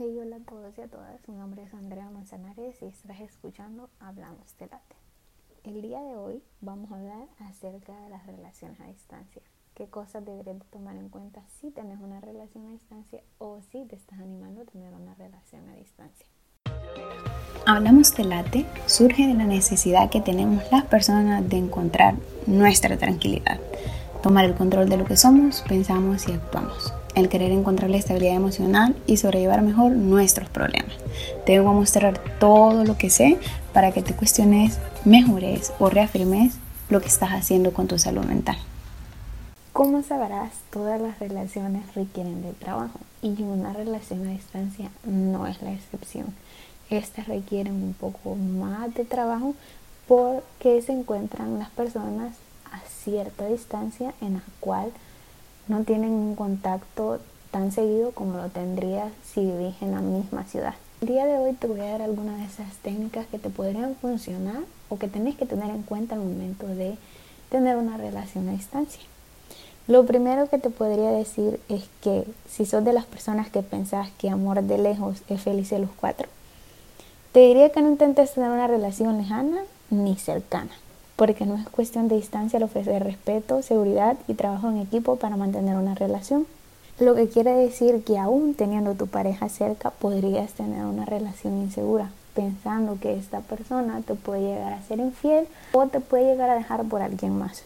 Hey, hola a todos y a todas. Mi nombre es Andrea Manzanares y estás escuchando Hablamos de Late. El día de hoy vamos a hablar acerca de las relaciones a distancia. ¿Qué cosas deberías tomar en cuenta si tienes una relación a distancia o si te estás animando a tener una relación a distancia? Hablamos de Late surge de la necesidad que tenemos las personas de encontrar nuestra tranquilidad, tomar el control de lo que somos, pensamos y actuamos el querer encontrar la estabilidad emocional y sobrellevar mejor nuestros problemas. Te voy a mostrar todo lo que sé para que te cuestiones, mejores o reafirmes lo que estás haciendo con tu salud mental. Como sabrás, todas las relaciones requieren de trabajo y una relación a distancia no es la excepción. Estas requieren un poco más de trabajo porque se encuentran las personas a cierta distancia en la cual no tienen un contacto tan seguido como lo tendrías si vivís en la misma ciudad. El día de hoy te voy a dar algunas de esas técnicas que te podrían funcionar o que tenés que tener en cuenta al momento de tener una relación a distancia. Lo primero que te podría decir es que si sos de las personas que pensás que amor de lejos es feliz de los cuatro, te diría que no intentes tener una relación lejana ni cercana porque no es cuestión de distancia el ofrecer respeto, seguridad y trabajo en equipo para mantener una relación. Lo que quiere decir que aún teniendo tu pareja cerca podrías tener una relación insegura, pensando que esta persona te puede llegar a ser infiel o te puede llegar a dejar por alguien más.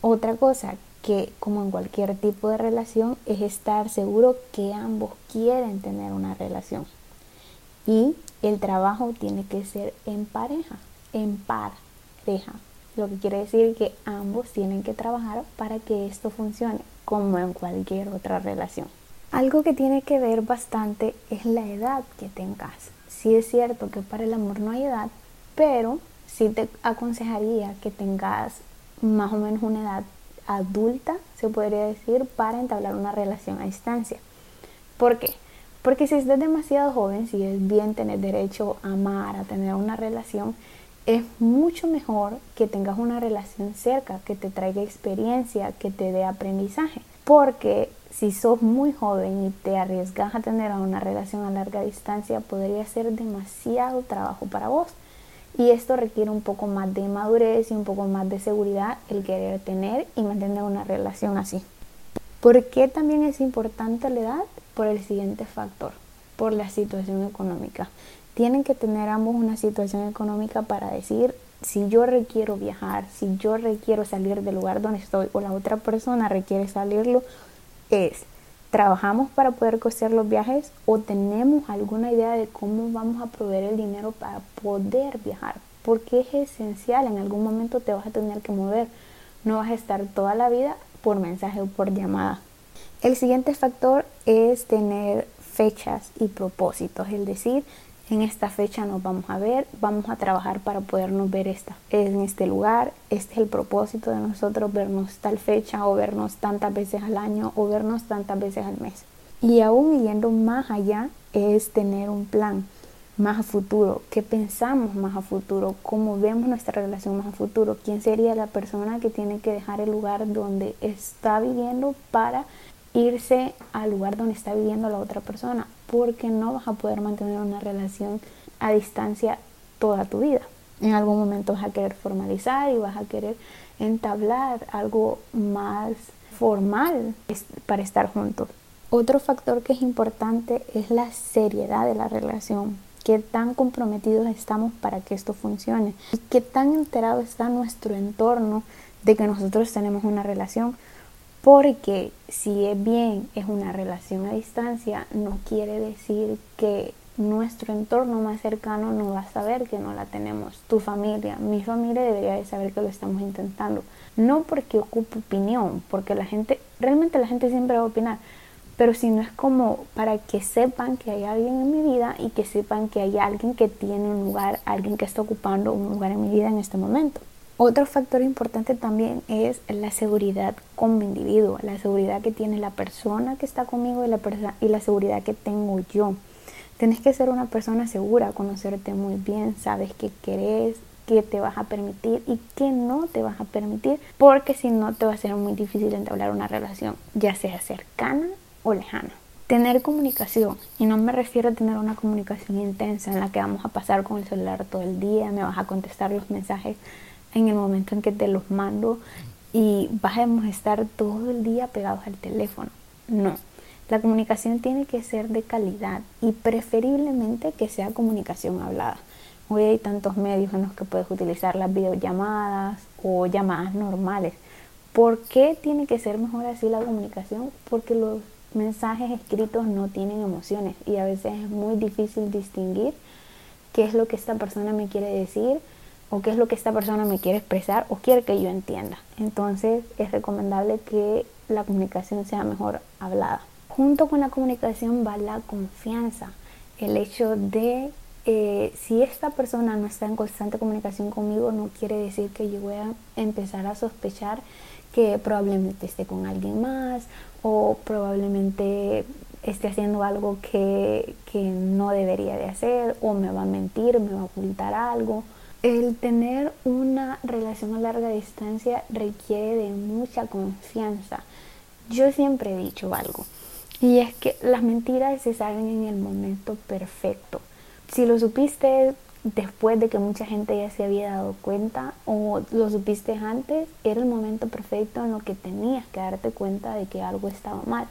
Otra cosa que, como en cualquier tipo de relación, es estar seguro que ambos quieren tener una relación. Y el trabajo tiene que ser en pareja, en pareja lo que quiere decir que ambos tienen que trabajar para que esto funcione, como en cualquier otra relación. Algo que tiene que ver bastante es la edad que tengas. Sí es cierto que para el amor no hay edad, pero sí te aconsejaría que tengas más o menos una edad adulta, se podría decir, para entablar una relación a distancia. ¿Por qué? Porque si estás demasiado joven, si es bien tener derecho a amar, a tener una relación, es mucho mejor que tengas una relación cerca, que te traiga experiencia, que te dé aprendizaje. Porque si sos muy joven y te arriesgas a tener una relación a larga distancia, podría ser demasiado trabajo para vos. Y esto requiere un poco más de madurez y un poco más de seguridad el querer tener y mantener una relación así. ¿Por qué también es importante la edad? Por el siguiente factor, por la situación económica tienen que tener ambos una situación económica para decir si yo requiero viajar, si yo requiero salir del lugar donde estoy o la otra persona requiere salirlo, es trabajamos para poder costear los viajes o tenemos alguna idea de cómo vamos a proveer el dinero para poder viajar, porque es esencial, en algún momento te vas a tener que mover, no vas a estar toda la vida por mensaje o por llamada. El siguiente factor es tener fechas y propósitos, es decir, en esta fecha nos vamos a ver, vamos a trabajar para podernos ver esta, en este lugar, este es el propósito de nosotros, vernos tal fecha o vernos tantas veces al año o vernos tantas veces al mes. Y aún yendo más allá es tener un plan más a futuro, qué pensamos más a futuro, cómo vemos nuestra relación más a futuro, quién sería la persona que tiene que dejar el lugar donde está viviendo para irse al lugar donde está viviendo la otra persona, porque no vas a poder mantener una relación a distancia toda tu vida. En algún momento vas a querer formalizar y vas a querer entablar algo más formal para estar juntos. Otro factor que es importante es la seriedad de la relación. Qué tan comprometidos estamos para que esto funcione y qué tan enterado está nuestro entorno de que nosotros tenemos una relación porque si es bien es una relación a distancia, no quiere decir que nuestro entorno más cercano no va a saber que no la tenemos. Tu familia, mi familia debería de saber que lo estamos intentando. No porque ocupe opinión, porque la gente, realmente la gente siempre va a opinar, pero si no es como para que sepan que hay alguien en mi vida y que sepan que hay alguien que tiene un lugar, alguien que está ocupando un lugar en mi vida en este momento. Otro factor importante también es la seguridad como individuo, la seguridad que tiene la persona que está conmigo y la, y la seguridad que tengo yo. Tienes que ser una persona segura, conocerte muy bien, sabes qué querés, qué te vas a permitir y qué no te vas a permitir, porque si no te va a ser muy difícil entablar una relación, ya sea cercana o lejana. Tener comunicación, y no me refiero a tener una comunicación intensa en la que vamos a pasar con el celular todo el día, me vas a contestar los mensajes en el momento en que te los mando y vas a estar todo el día pegados al teléfono. No, la comunicación tiene que ser de calidad y preferiblemente que sea comunicación hablada. Hoy hay tantos medios en los que puedes utilizar las videollamadas o llamadas normales. ¿Por qué tiene que ser mejor así la comunicación? Porque los mensajes escritos no tienen emociones y a veces es muy difícil distinguir qué es lo que esta persona me quiere decir o qué es lo que esta persona me quiere expresar o quiere que yo entienda. Entonces es recomendable que la comunicación sea mejor hablada. Junto con la comunicación va la confianza, el hecho de eh, si esta persona no está en constante comunicación conmigo, no quiere decir que yo voy a empezar a sospechar que probablemente esté con alguien más o probablemente esté haciendo algo que, que no debería de hacer o me va a mentir, me va a ocultar algo. El tener una relación a larga distancia requiere de mucha confianza. Yo siempre he dicho algo y es que las mentiras se saben en el momento perfecto. Si lo supiste después de que mucha gente ya se había dado cuenta o lo supiste antes, era el momento perfecto en lo que tenías que darte cuenta de que algo estaba mal.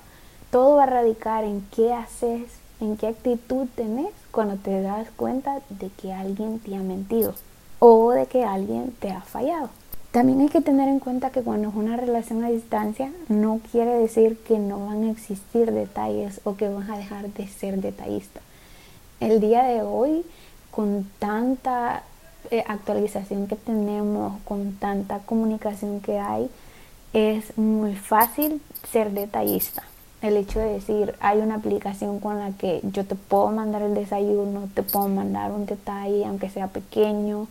Todo va a radicar en qué haces, en qué actitud tenés cuando te das cuenta de que alguien te ha mentido o de que alguien te ha fallado. También hay que tener en cuenta que cuando es una relación a distancia no quiere decir que no van a existir detalles o que vas a dejar de ser detallista. El día de hoy con tanta eh, actualización que tenemos, con tanta comunicación que hay, es muy fácil ser detallista. El hecho de decir, hay una aplicación con la que yo te puedo mandar el desayuno, te puedo mandar un detalle, aunque sea pequeño,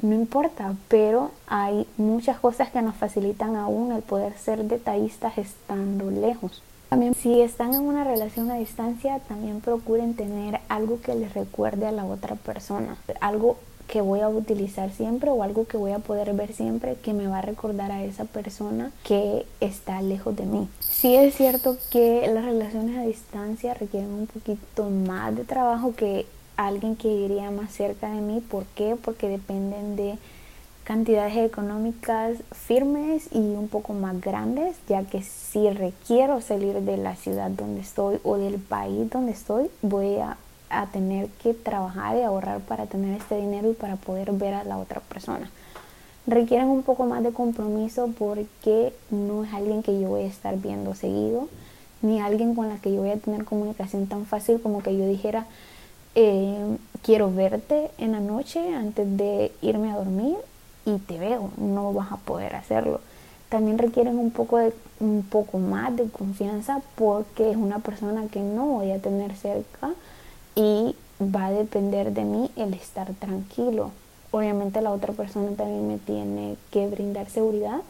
no importa, pero hay muchas cosas que nos facilitan aún el poder ser detallistas estando lejos. También si están en una relación a distancia, también procuren tener algo que les recuerde a la otra persona, algo que voy a utilizar siempre o algo que voy a poder ver siempre que me va a recordar a esa persona que está lejos de mí. Sí es cierto que las relaciones a distancia requieren un poquito más de trabajo que alguien que iría más cerca de mí. ¿Por qué? Porque dependen de cantidades económicas firmes y un poco más grandes, ya que si requiero salir de la ciudad donde estoy o del país donde estoy, voy a, a, tener que trabajar y ahorrar para tener este dinero y para poder ver a la otra persona. Requieren un poco más de compromiso porque no es alguien que yo voy a estar viendo seguido, ni alguien con la que yo voy a tener comunicación tan fácil como que yo dijera, eh, quiero verte en la noche antes de irme a dormir y te veo, no vas a poder hacerlo. También requieren un poco, de, un poco más de confianza porque es una persona que no voy a tener cerca y va a depender de mí el estar tranquilo. Obviamente la otra persona también me tiene que brindar seguridad,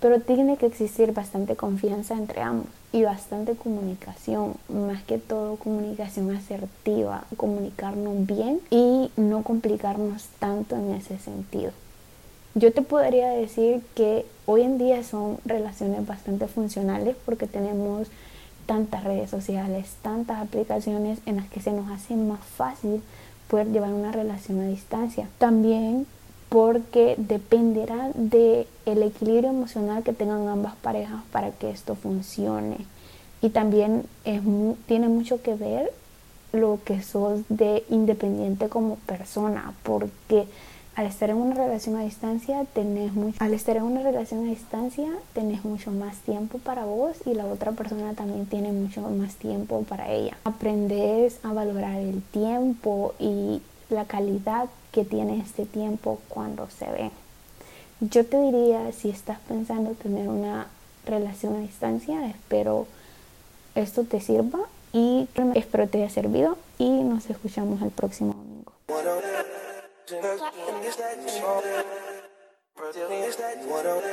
pero tiene que existir bastante confianza entre ambos y bastante comunicación, más que todo comunicación asertiva, comunicarnos bien y no complicarnos tanto en ese sentido. Yo te podría decir que hoy en día son relaciones bastante funcionales porque tenemos tantas redes sociales, tantas aplicaciones en las que se nos hace más fácil poder llevar una relación a distancia. También porque dependerá del el equilibrio emocional que tengan ambas parejas para que esto funcione. Y también es, tiene mucho que ver lo que sos de independiente como persona, porque al estar en una relación a distancia tenés mucho, al estar en una relación a distancia tenés mucho más tiempo para vos y la otra persona también tiene mucho más tiempo para ella. Aprendes a valorar el tiempo y la calidad que tiene este tiempo cuando se ve. Yo te diría si estás pensando tener una relación a distancia, espero esto te sirva y espero te haya servido y nos escuchamos el próximo domingo. What